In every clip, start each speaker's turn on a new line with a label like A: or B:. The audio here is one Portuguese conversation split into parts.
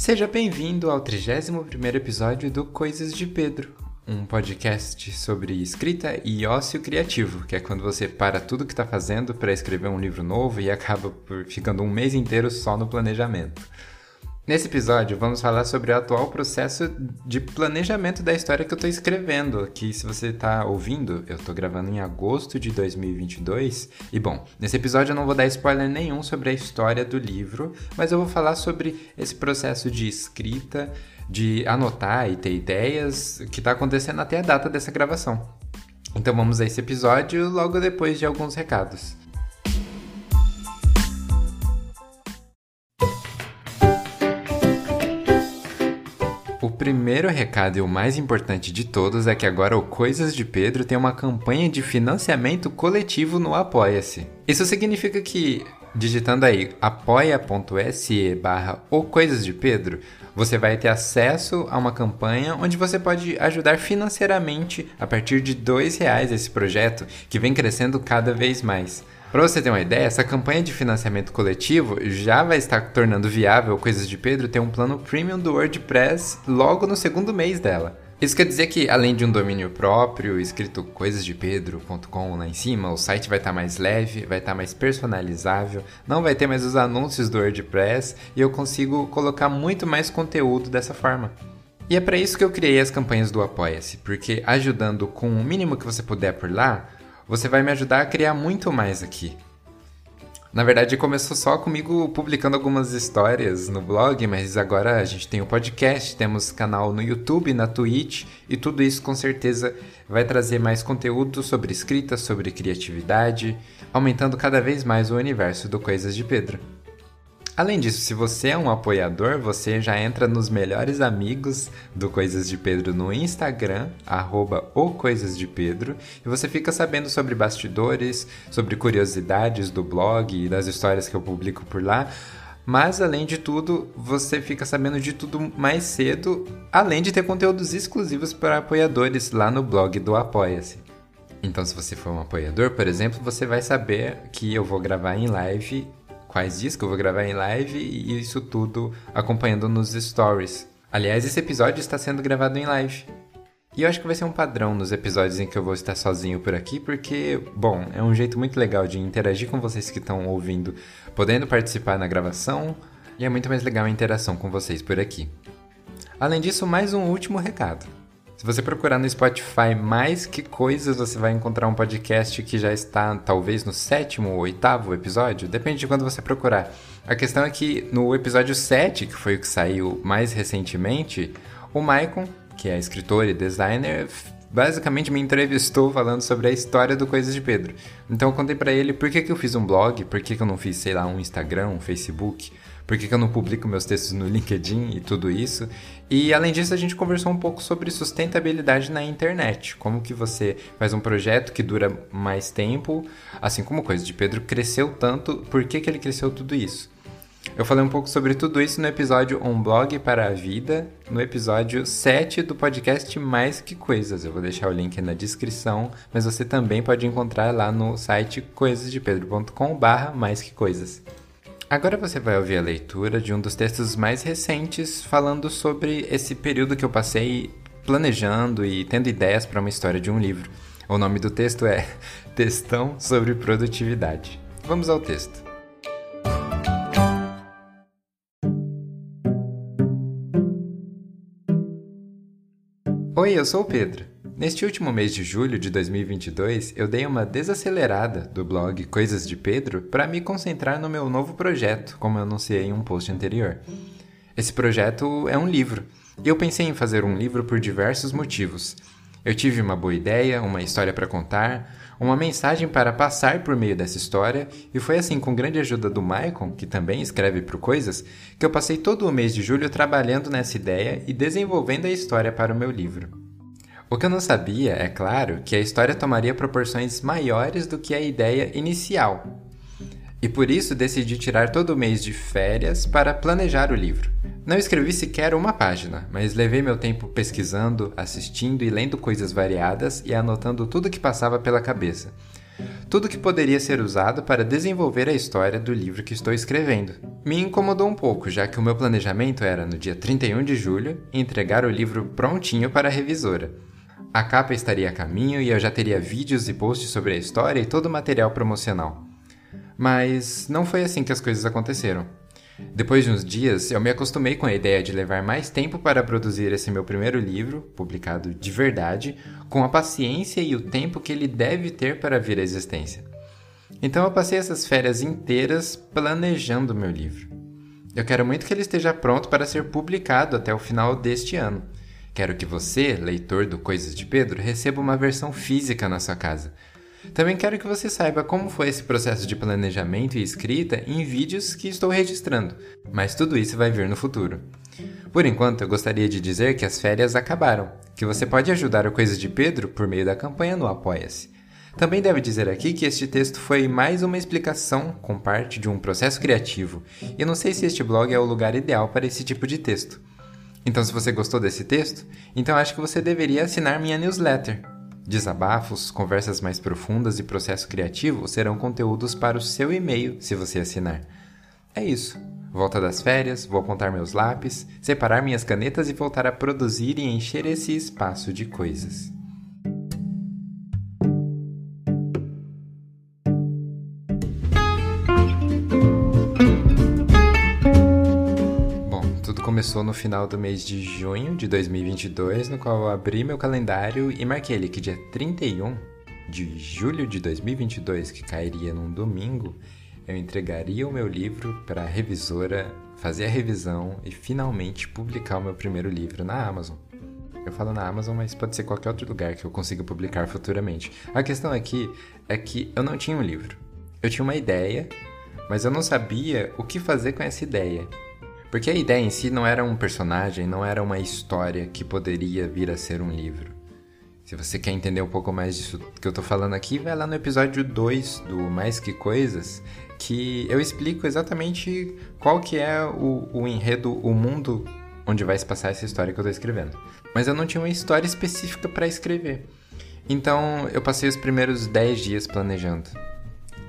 A: Seja bem-vindo ao 31º episódio do Coisas de Pedro, um podcast sobre escrita e ócio criativo, que é quando você para tudo que está fazendo para escrever um livro novo e acaba ficando um mês inteiro só no planejamento. Nesse episódio, vamos falar sobre o atual processo de planejamento da história que eu estou escrevendo, que se você está ouvindo, eu estou gravando em agosto de 2022. E bom, nesse episódio eu não vou dar spoiler nenhum sobre a história do livro, mas eu vou falar sobre esse processo de escrita, de anotar e ter ideias, que está acontecendo até a data dessa gravação. Então vamos a esse episódio logo depois de alguns recados. O primeiro recado e o mais importante de todos é que agora o Coisas de Pedro tem uma campanha de financiamento coletivo no Apoia-se. Isso significa que, digitando aí apoia.se barra Coisas de Pedro, você vai ter acesso a uma campanha onde você pode ajudar financeiramente a partir de R$ reais esse projeto que vem crescendo cada vez mais. Para você ter uma ideia, essa campanha de financiamento coletivo já vai estar tornando viável Coisas de Pedro ter um plano premium do WordPress logo no segundo mês dela. Isso quer dizer que, além de um domínio próprio, escrito coisasdepedro.com lá em cima, o site vai estar mais leve, vai estar mais personalizável, não vai ter mais os anúncios do WordPress e eu consigo colocar muito mais conteúdo dessa forma. E é para isso que eu criei as campanhas do Apoia-se, porque ajudando com o mínimo que você puder por lá, você vai me ajudar a criar muito mais aqui. Na verdade, começou só comigo publicando algumas histórias no blog, mas agora a gente tem o um podcast, temos canal no YouTube, na Twitch, e tudo isso com certeza vai trazer mais conteúdo sobre escrita, sobre criatividade, aumentando cada vez mais o universo do Coisas de Pedro. Além disso, se você é um apoiador, você já entra nos melhores amigos do Coisas de Pedro no Instagram, arroba o Coisas de Pedro, e você fica sabendo sobre bastidores, sobre curiosidades do blog e das histórias que eu publico por lá. Mas além de tudo, você fica sabendo de tudo mais cedo, além de ter conteúdos exclusivos para apoiadores lá no blog do Apoia-se. Então, se você for um apoiador, por exemplo, você vai saber que eu vou gravar em live quais dias que eu vou gravar em live e isso tudo acompanhando nos stories. Aliás, esse episódio está sendo gravado em live. E eu acho que vai ser um padrão nos episódios em que eu vou estar sozinho por aqui, porque, bom, é um jeito muito legal de interagir com vocês que estão ouvindo, podendo participar na gravação, e é muito mais legal a interação com vocês por aqui. Além disso, mais um último recado. Se você procurar no Spotify mais que coisas, você vai encontrar um podcast que já está talvez no sétimo ou oitavo episódio, depende de quando você procurar. A questão é que no episódio 7, que foi o que saiu mais recentemente, o Maicon, que é escritor e designer, basicamente me entrevistou falando sobre a história do Coisas de Pedro. Então eu contei para ele por que, que eu fiz um blog, por que, que eu não fiz, sei lá, um Instagram, um Facebook, por que, que eu não publico meus textos no LinkedIn e tudo isso. E além disso, a gente conversou um pouco sobre sustentabilidade na internet. Como que você faz um projeto que dura mais tempo, assim como Coisas de Pedro cresceu tanto, por que, que ele cresceu tudo isso? Eu falei um pouco sobre tudo isso no episódio Um Blog para a Vida, no episódio 7 do podcast Mais Que Coisas. Eu vou deixar o link na descrição, mas você também pode encontrar lá no site coisasdepedro.com barra mais que coisas. Agora você vai ouvir a leitura de um dos textos mais recentes falando sobre esse período que eu passei planejando e tendo ideias para uma história de um livro. O nome do texto é Textão sobre Produtividade. Vamos ao texto. Oi, eu sou o Pedro. Neste último mês de julho de 2022, eu dei uma desacelerada do blog Coisas de Pedro para me concentrar no meu novo projeto, como eu anunciei em um post anterior. Esse projeto é um livro, e eu pensei em fazer um livro por diversos motivos. Eu tive uma boa ideia, uma história para contar, uma mensagem para passar por meio dessa história, e foi assim, com grande ajuda do Maicon, que também escreve para Coisas, que eu passei todo o mês de julho trabalhando nessa ideia e desenvolvendo a história para o meu livro. O que eu não sabia, é claro, que a história tomaria proporções maiores do que a ideia inicial. E por isso decidi tirar todo o mês de férias para planejar o livro. Não escrevi sequer uma página, mas levei meu tempo pesquisando, assistindo e lendo coisas variadas e anotando tudo que passava pela cabeça. tudo que poderia ser usado para desenvolver a história do livro que estou escrevendo. Me incomodou um pouco, já que o meu planejamento era, no dia 31 de julho, entregar o livro prontinho para a revisora. A capa estaria a caminho e eu já teria vídeos e posts sobre a história e todo o material promocional. Mas não foi assim que as coisas aconteceram. Depois de uns dias, eu me acostumei com a ideia de levar mais tempo para produzir esse meu primeiro livro, publicado de verdade, com a paciência e o tempo que ele deve ter para vir à existência. Então eu passei essas férias inteiras planejando meu livro. Eu quero muito que ele esteja pronto para ser publicado até o final deste ano. Quero que você, leitor do Coisas de Pedro, receba uma versão física na sua casa também quero que você saiba como foi esse processo de planejamento e escrita em vídeos que estou registrando, mas tudo isso vai vir no futuro. Por enquanto, eu gostaria de dizer que as férias acabaram, que você pode ajudar o Coisas de Pedro por meio da campanha no Apoia-se. Também devo dizer aqui que este texto foi mais uma explicação com parte de um processo criativo, e não sei se este blog é o lugar ideal para esse tipo de texto. Então, se você gostou desse texto, então acho que você deveria assinar minha newsletter. Desabafos, conversas mais profundas e processo criativo serão conteúdos para o seu e-mail se você assinar. É isso. Volta das férias, vou apontar meus lápis, separar minhas canetas e voltar a produzir e encher esse espaço de coisas. Começou no final do mês de junho de 2022, no qual eu abri meu calendário e marquei ele que dia 31 de julho de 2022, que cairia num domingo, eu entregaria o meu livro para a revisora fazer a revisão e finalmente publicar o meu primeiro livro na Amazon. Eu falo na Amazon, mas pode ser qualquer outro lugar que eu consiga publicar futuramente. A questão aqui é que eu não tinha um livro. Eu tinha uma ideia, mas eu não sabia o que fazer com essa ideia. Porque a ideia em si não era um personagem, não era uma história que poderia vir a ser um livro. Se você quer entender um pouco mais disso que eu tô falando aqui, vai lá no episódio 2 do Mais Que Coisas, que eu explico exatamente qual que é o, o enredo, o mundo onde vai se passar essa história que eu tô escrevendo. Mas eu não tinha uma história específica para escrever. Então eu passei os primeiros 10 dias planejando.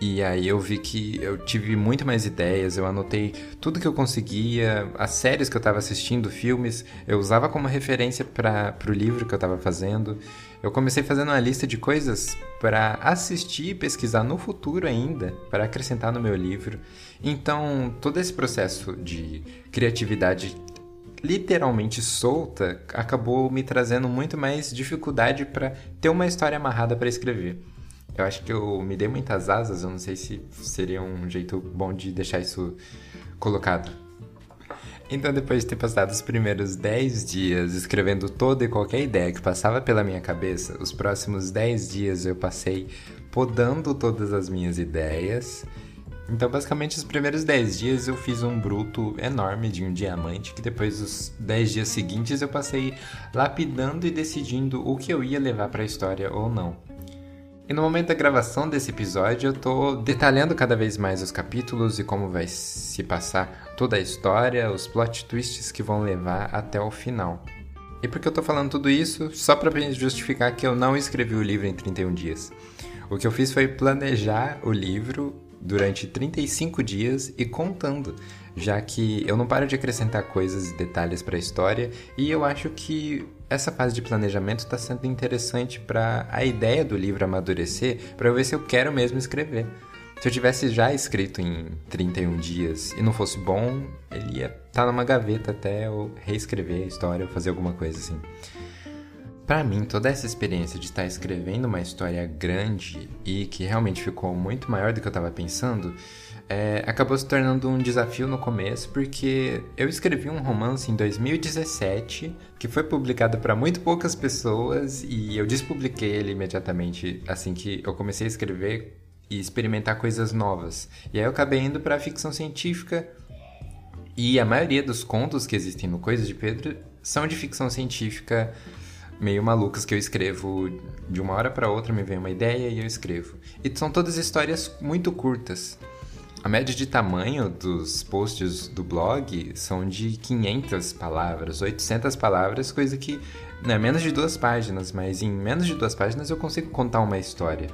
A: E aí eu vi que eu tive muito mais ideias, eu anotei tudo que eu conseguia, as séries que eu estava assistindo, filmes, eu usava como referência para o livro que eu estava fazendo. Eu comecei fazendo uma lista de coisas para assistir e pesquisar no futuro ainda, para acrescentar no meu livro. Então, todo esse processo de criatividade literalmente solta acabou me trazendo muito mais dificuldade para ter uma história amarrada para escrever. Eu acho que eu me dei muitas asas, eu não sei se seria um jeito bom de deixar isso colocado. Então, depois de ter passado os primeiros 10 dias escrevendo toda e qualquer ideia que passava pela minha cabeça, os próximos 10 dias eu passei podando todas as minhas ideias. Então, basicamente, os primeiros 10 dias eu fiz um bruto enorme de um diamante, que depois, os 10 dias seguintes, eu passei lapidando e decidindo o que eu ia levar para a história ou não. E no momento da gravação desse episódio, eu tô detalhando cada vez mais os capítulos e como vai se passar toda a história, os plot twists que vão levar até o final. E por que eu tô falando tudo isso? Só para justificar que eu não escrevi o livro em 31 dias. O que eu fiz foi planejar o livro durante 35 dias e contando, já que eu não paro de acrescentar coisas e detalhes para a história e eu acho que essa fase de planejamento está sendo interessante para a ideia do livro amadurecer, para eu ver se eu quero mesmo escrever. Se eu tivesse já escrito em 31 dias e não fosse bom, ele ia estar tá numa gaveta até eu reescrever a história ou fazer alguma coisa assim. Para mim, toda essa experiência de estar escrevendo uma história grande e que realmente ficou muito maior do que eu estava pensando, é, acabou se tornando um desafio no começo, porque eu escrevi um romance em 2017 que foi publicado para muito poucas pessoas e eu despubliquei ele imediatamente assim que eu comecei a escrever e experimentar coisas novas. E aí eu acabei indo para ficção científica e a maioria dos contos que existem no Coisas de Pedro são de ficção científica meio malucas que eu escrevo de uma hora para outra, me vem uma ideia e eu escrevo. E são todas histórias muito curtas. A média de tamanho dos posts do blog são de 500 palavras, 800 palavras, coisa que não é menos de duas páginas, mas em menos de duas páginas eu consigo contar uma história.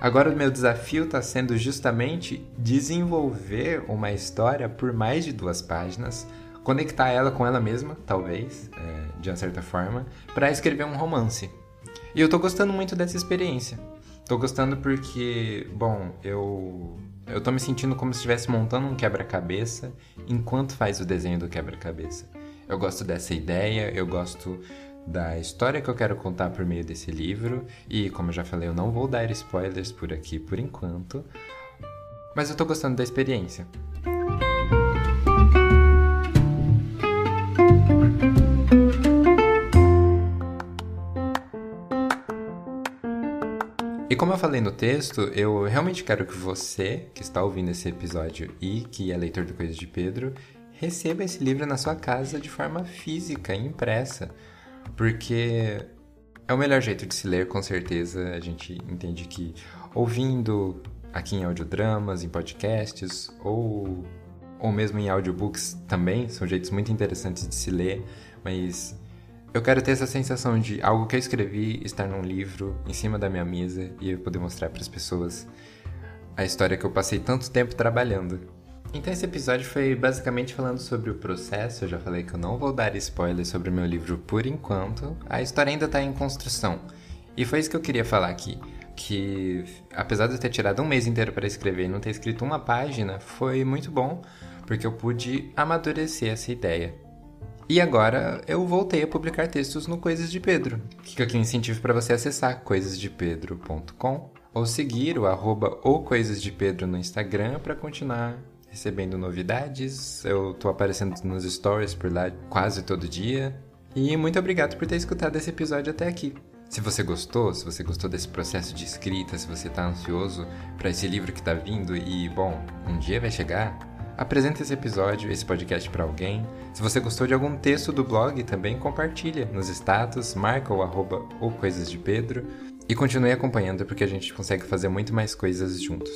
A: Agora o meu desafio está sendo justamente desenvolver uma história por mais de duas páginas, conectar ela com ela mesma, talvez, é, de uma certa forma, para escrever um romance. E eu tô gostando muito dessa experiência. Tô gostando porque, bom, eu eu tô me sentindo como se estivesse montando um quebra-cabeça enquanto faz o desenho do quebra-cabeça. Eu gosto dessa ideia, eu gosto da história que eu quero contar por meio desse livro, e como eu já falei, eu não vou dar spoilers por aqui por enquanto, mas eu tô gostando da experiência. Como eu falei no texto, eu realmente quero que você, que está ouvindo esse episódio e que é leitor do Coisas de Pedro, receba esse livro na sua casa de forma física, impressa. Porque é o melhor jeito de se ler, com certeza. A gente entende que ouvindo aqui em audiodramas, em podcasts ou, ou mesmo em audiobooks também são jeitos muito interessantes de se ler, mas eu quero ter essa sensação de algo que eu escrevi estar num livro em cima da minha mesa e eu poder mostrar para as pessoas a história que eu passei tanto tempo trabalhando. Então esse episódio foi basicamente falando sobre o processo. Eu já falei que eu não vou dar spoilers sobre o meu livro por enquanto. A história ainda está em construção. E foi isso que eu queria falar aqui. Que apesar de eu ter tirado um mês inteiro para escrever e não ter escrito uma página, foi muito bom porque eu pude amadurecer essa ideia. E agora eu voltei a publicar textos no Coisas de Pedro. Fica aqui um incentivo para você acessar coisasdepedro.com ou seguir o arroba ou Coisas de Pedro no Instagram para continuar recebendo novidades. Eu tô aparecendo nos stories por lá quase todo dia. E muito obrigado por ter escutado esse episódio até aqui. Se você gostou, se você gostou desse processo de escrita, se você está ansioso para esse livro que está vindo e, bom, um dia vai chegar, Apresenta esse episódio, esse podcast para alguém. Se você gostou de algum texto do blog, também compartilha nos status, marca o arroba ou coisas de Pedro e continue acompanhando porque a gente consegue fazer muito mais coisas juntos.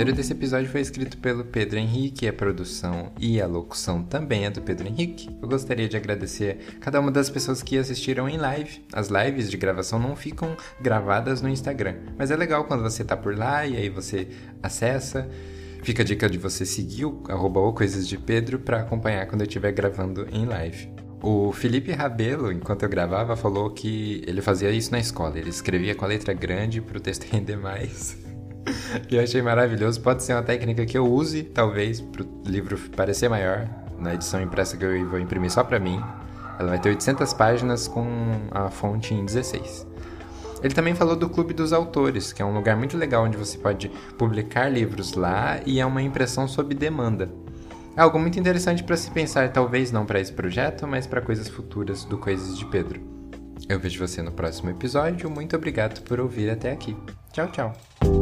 A: Roteiro desse episódio foi escrito pelo Pedro Henrique, a produção e a locução também é do Pedro Henrique. Eu gostaria de agradecer cada uma das pessoas que assistiram em live. As lives de gravação não ficam gravadas no Instagram, mas é legal quando você tá por lá e aí você acessa. Fica a dica de você seguir o coisas de Pedro para acompanhar quando eu estiver gravando em live. O Felipe Rabelo, enquanto eu gravava, falou que ele fazia isso na escola. Ele escrevia com a letra grande para o texto render mais. Eu achei maravilhoso. Pode ser uma técnica que eu use, talvez, para o livro parecer maior. Na edição impressa que eu vou imprimir só para mim. Ela vai ter 800 páginas com a fonte em 16. Ele também falou do Clube dos Autores, que é um lugar muito legal onde você pode publicar livros lá e é uma impressão sob demanda. É algo muito interessante para se pensar, talvez não para esse projeto, mas para coisas futuras do Coisas de Pedro. Eu vejo você no próximo episódio. Muito obrigado por ouvir até aqui. Tchau, tchau.